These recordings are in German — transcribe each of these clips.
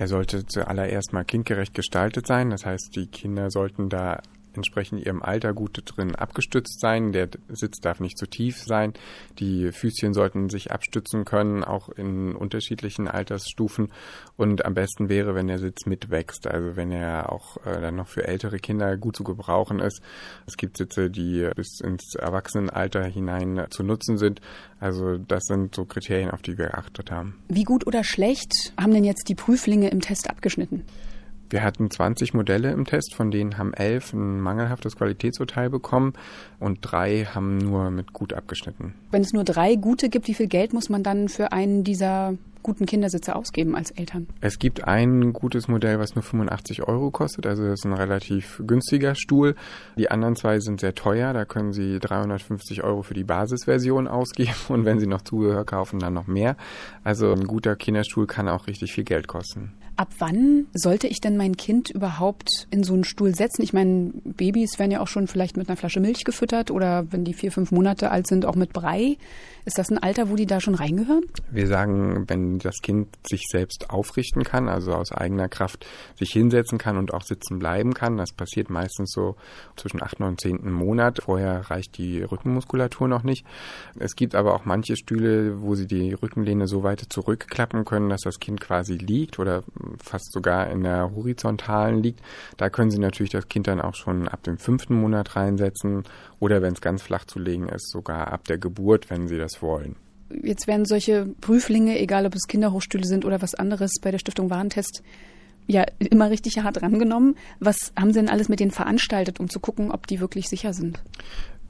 Er sollte zuallererst mal kindgerecht gestaltet sein. Das heißt, die Kinder sollten da entsprechend ihrem Alter gut drin abgestützt sein. Der Sitz darf nicht zu tief sein. Die Füßchen sollten sich abstützen können, auch in unterschiedlichen Altersstufen. Und am besten wäre, wenn der Sitz mitwächst, also wenn er auch äh, dann noch für ältere Kinder gut zu gebrauchen ist. Es gibt Sitze, die bis ins Erwachsenenalter hinein zu nutzen sind. Also das sind so Kriterien, auf die wir geachtet haben. Wie gut oder schlecht haben denn jetzt die Prüflinge im Test abgeschnitten? Wir hatten 20 Modelle im Test, von denen haben elf ein mangelhaftes Qualitätsurteil bekommen und drei haben nur mit gut abgeschnitten. Wenn es nur drei gute gibt, wie viel Geld muss man dann für einen dieser guten Kindersitze ausgeben als Eltern? Es gibt ein gutes Modell, was nur 85 Euro kostet, also das ist ein relativ günstiger Stuhl. Die anderen zwei sind sehr teuer, da können Sie 350 Euro für die Basisversion ausgeben und wenn Sie noch Zubehör kaufen, dann noch mehr. Also ein guter Kinderstuhl kann auch richtig viel Geld kosten. Ab wann sollte ich denn mein Kind überhaupt in so einen Stuhl setzen? Ich meine, Babys werden ja auch schon vielleicht mit einer Flasche Milch gefüttert oder wenn die vier, fünf Monate alt sind, auch mit Brei. Ist das ein Alter, wo die da schon reingehören? Wir sagen, wenn das Kind sich selbst aufrichten kann, also aus eigener Kraft sich hinsetzen kann und auch sitzen bleiben kann, das passiert meistens so zwischen 8. und 10. Monat. Vorher reicht die Rückenmuskulatur noch nicht. Es gibt aber auch manche Stühle, wo sie die Rückenlehne so weit zurückklappen können, dass das Kind quasi liegt oder fast sogar in der horizontalen liegt. Da können Sie natürlich das Kind dann auch schon ab dem fünften Monat reinsetzen oder wenn es ganz flach zu legen ist, sogar ab der Geburt, wenn Sie das wollen. Jetzt werden solche Prüflinge, egal ob es Kinderhochstühle sind oder was anderes, bei der Stiftung Warentest ja immer richtig hart rangenommen. Was haben Sie denn alles mit denen veranstaltet, um zu gucken, ob die wirklich sicher sind?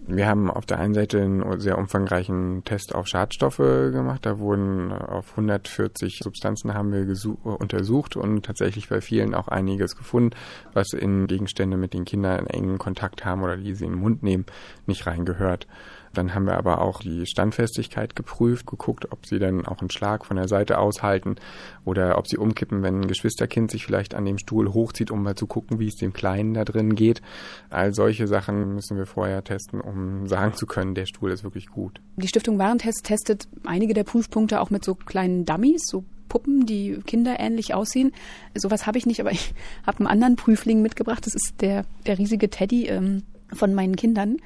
Wir haben auf der einen Seite einen sehr umfangreichen Test auf Schadstoffe gemacht. Da wurden auf 140 Substanzen haben wir untersucht und tatsächlich bei vielen auch einiges gefunden, was in Gegenstände mit den Kindern engen Kontakt haben oder die sie in den Mund nehmen, nicht reingehört. Dann haben wir aber auch die Standfestigkeit geprüft, geguckt, ob sie dann auch einen Schlag von der Seite aushalten oder ob sie umkippen, wenn ein Geschwisterkind sich vielleicht an dem Stuhl hochzieht, um mal zu gucken, wie es dem Kleinen da drin geht. All solche Sachen müssen wir vorher testen, um sagen zu können, der Stuhl ist wirklich gut. Die Stiftung Warentest testet einige der Prüfpunkte auch mit so kleinen Dummies, so Puppen, die kinderähnlich aussehen. Sowas habe ich nicht, aber ich habe einen anderen Prüfling mitgebracht. Das ist der, der riesige Teddy ähm, von meinen Kindern.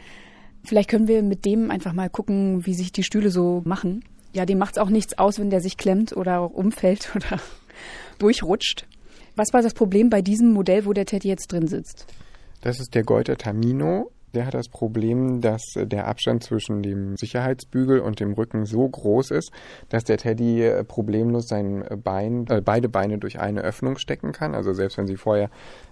Vielleicht können wir mit dem einfach mal gucken, wie sich die Stühle so machen. Ja, dem macht es auch nichts aus, wenn der sich klemmt oder umfällt oder durchrutscht. Was war das Problem bei diesem Modell, wo der Teddy jetzt drin sitzt? Das ist der Goiter Tamino. Der hat das Problem, dass der Abstand zwischen dem Sicherheitsbügel und dem Rücken so groß ist, dass der Teddy äh, problemlos sein Bein, äh, beide Beine durch eine Öffnung stecken kann. Also selbst wenn sie vorher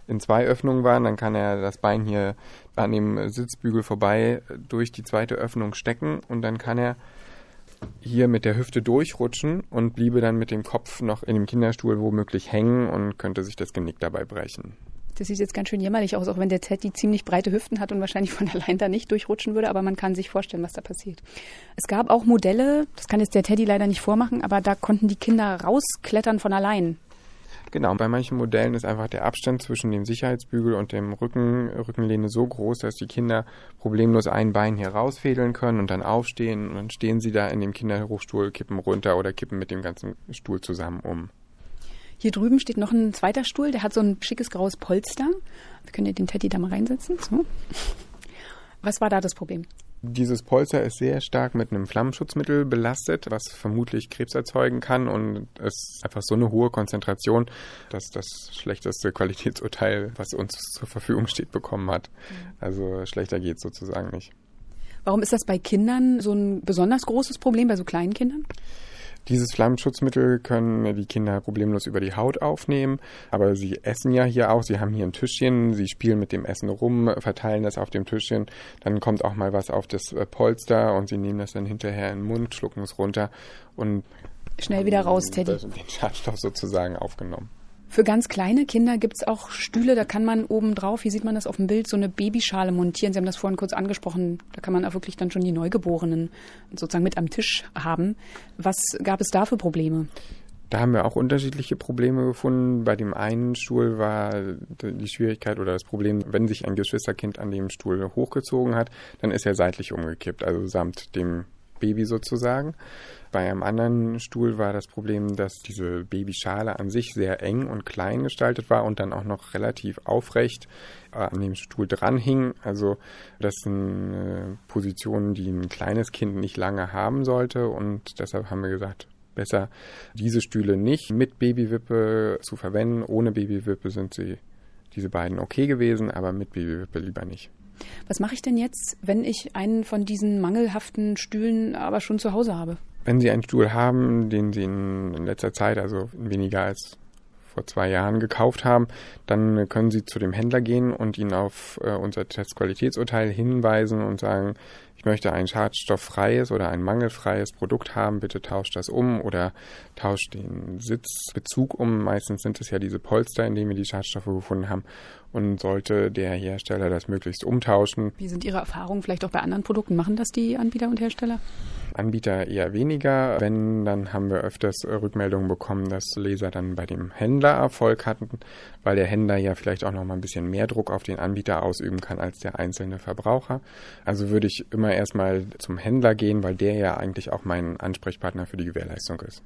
in zwei Öffnungen waren, dann kann er das Bein hier an dem Sitzbügel vorbei durch die zweite Öffnung stecken und dann kann er hier mit der Hüfte durchrutschen und bliebe dann mit dem Kopf noch in dem Kinderstuhl womöglich hängen und könnte sich das Genick dabei brechen. Das sieht jetzt ganz schön jämmerlich aus, auch wenn der Teddy ziemlich breite Hüften hat und wahrscheinlich von allein da nicht durchrutschen würde, aber man kann sich vorstellen, was da passiert. Es gab auch Modelle, das kann jetzt der Teddy leider nicht vormachen, aber da konnten die Kinder rausklettern von allein. Genau, bei manchen Modellen ist einfach der Abstand zwischen dem Sicherheitsbügel und dem Rücken, Rückenlehne so groß, dass die Kinder problemlos ein Bein hier rausfädeln können und dann aufstehen und dann stehen sie da in dem Kinderhochstuhl, kippen runter oder kippen mit dem ganzen Stuhl zusammen um. Hier drüben steht noch ein zweiter Stuhl, der hat so ein schickes graues Polster. Wir können ja den Teddy da mal reinsetzen. So. Was war da das Problem? Dieses Polster ist sehr stark mit einem Flammenschutzmittel belastet, was vermutlich Krebs erzeugen kann und es ist einfach so eine hohe Konzentration, dass das schlechteste Qualitätsurteil, was uns zur Verfügung steht, bekommen hat. Mhm. Also schlechter geht es sozusagen nicht. Warum ist das bei Kindern so ein besonders großes Problem, bei so kleinen Kindern? Dieses Flammenschutzmittel können die Kinder problemlos über die Haut aufnehmen, aber sie essen ja hier auch. Sie haben hier ein Tischchen, sie spielen mit dem Essen rum, verteilen das auf dem Tischchen. Dann kommt auch mal was auf das äh, Polster und sie nehmen das dann hinterher in den Mund, schlucken es runter und schnell wieder raus, Teddy. Den Schadstoff sozusagen aufgenommen. Für ganz kleine Kinder gibt es auch Stühle, da kann man oben drauf, hier sieht man das auf dem Bild, so eine Babyschale montieren. Sie haben das vorhin kurz angesprochen, da kann man auch wirklich dann schon die Neugeborenen sozusagen mit am Tisch haben. Was gab es da für Probleme? Da haben wir auch unterschiedliche Probleme gefunden. Bei dem einen Stuhl war die Schwierigkeit oder das Problem, wenn sich ein Geschwisterkind an dem Stuhl hochgezogen hat, dann ist er seitlich umgekippt, also samt dem Baby sozusagen. Bei einem anderen Stuhl war das Problem, dass diese Babyschale an sich sehr eng und klein gestaltet war und dann auch noch relativ aufrecht äh, an dem Stuhl dranhing. Also das sind äh, Positionen, die ein kleines Kind nicht lange haben sollte und deshalb haben wir gesagt, besser diese Stühle nicht mit Babywippe zu verwenden. Ohne Babywippe sind sie diese beiden okay gewesen, aber mit Babywippe lieber nicht. Was mache ich denn jetzt, wenn ich einen von diesen mangelhaften Stühlen aber schon zu Hause habe? Wenn Sie einen Stuhl haben, den Sie in letzter Zeit, also weniger als vor zwei Jahren gekauft haben, dann können Sie zu dem Händler gehen und ihn auf äh, unser Testqualitätsurteil hinweisen und sagen, ich möchte ein schadstofffreies oder ein mangelfreies Produkt haben, bitte tauscht das um oder tauscht den Sitzbezug um. Meistens sind es ja diese Polster, in denen wir die Schadstoffe gefunden haben. Und sollte der Hersteller das möglichst umtauschen. Wie sind Ihre Erfahrungen vielleicht auch bei anderen Produkten? Machen das die Anbieter und Hersteller? Anbieter eher weniger. Wenn, dann haben wir öfters Rückmeldungen bekommen, dass Leser dann bei dem Händler Erfolg hatten, weil der Händler ja vielleicht auch noch mal ein bisschen mehr Druck auf den Anbieter ausüben kann als der einzelne Verbraucher. Also würde ich immer erstmal zum Händler gehen, weil der ja eigentlich auch mein Ansprechpartner für die Gewährleistung ist.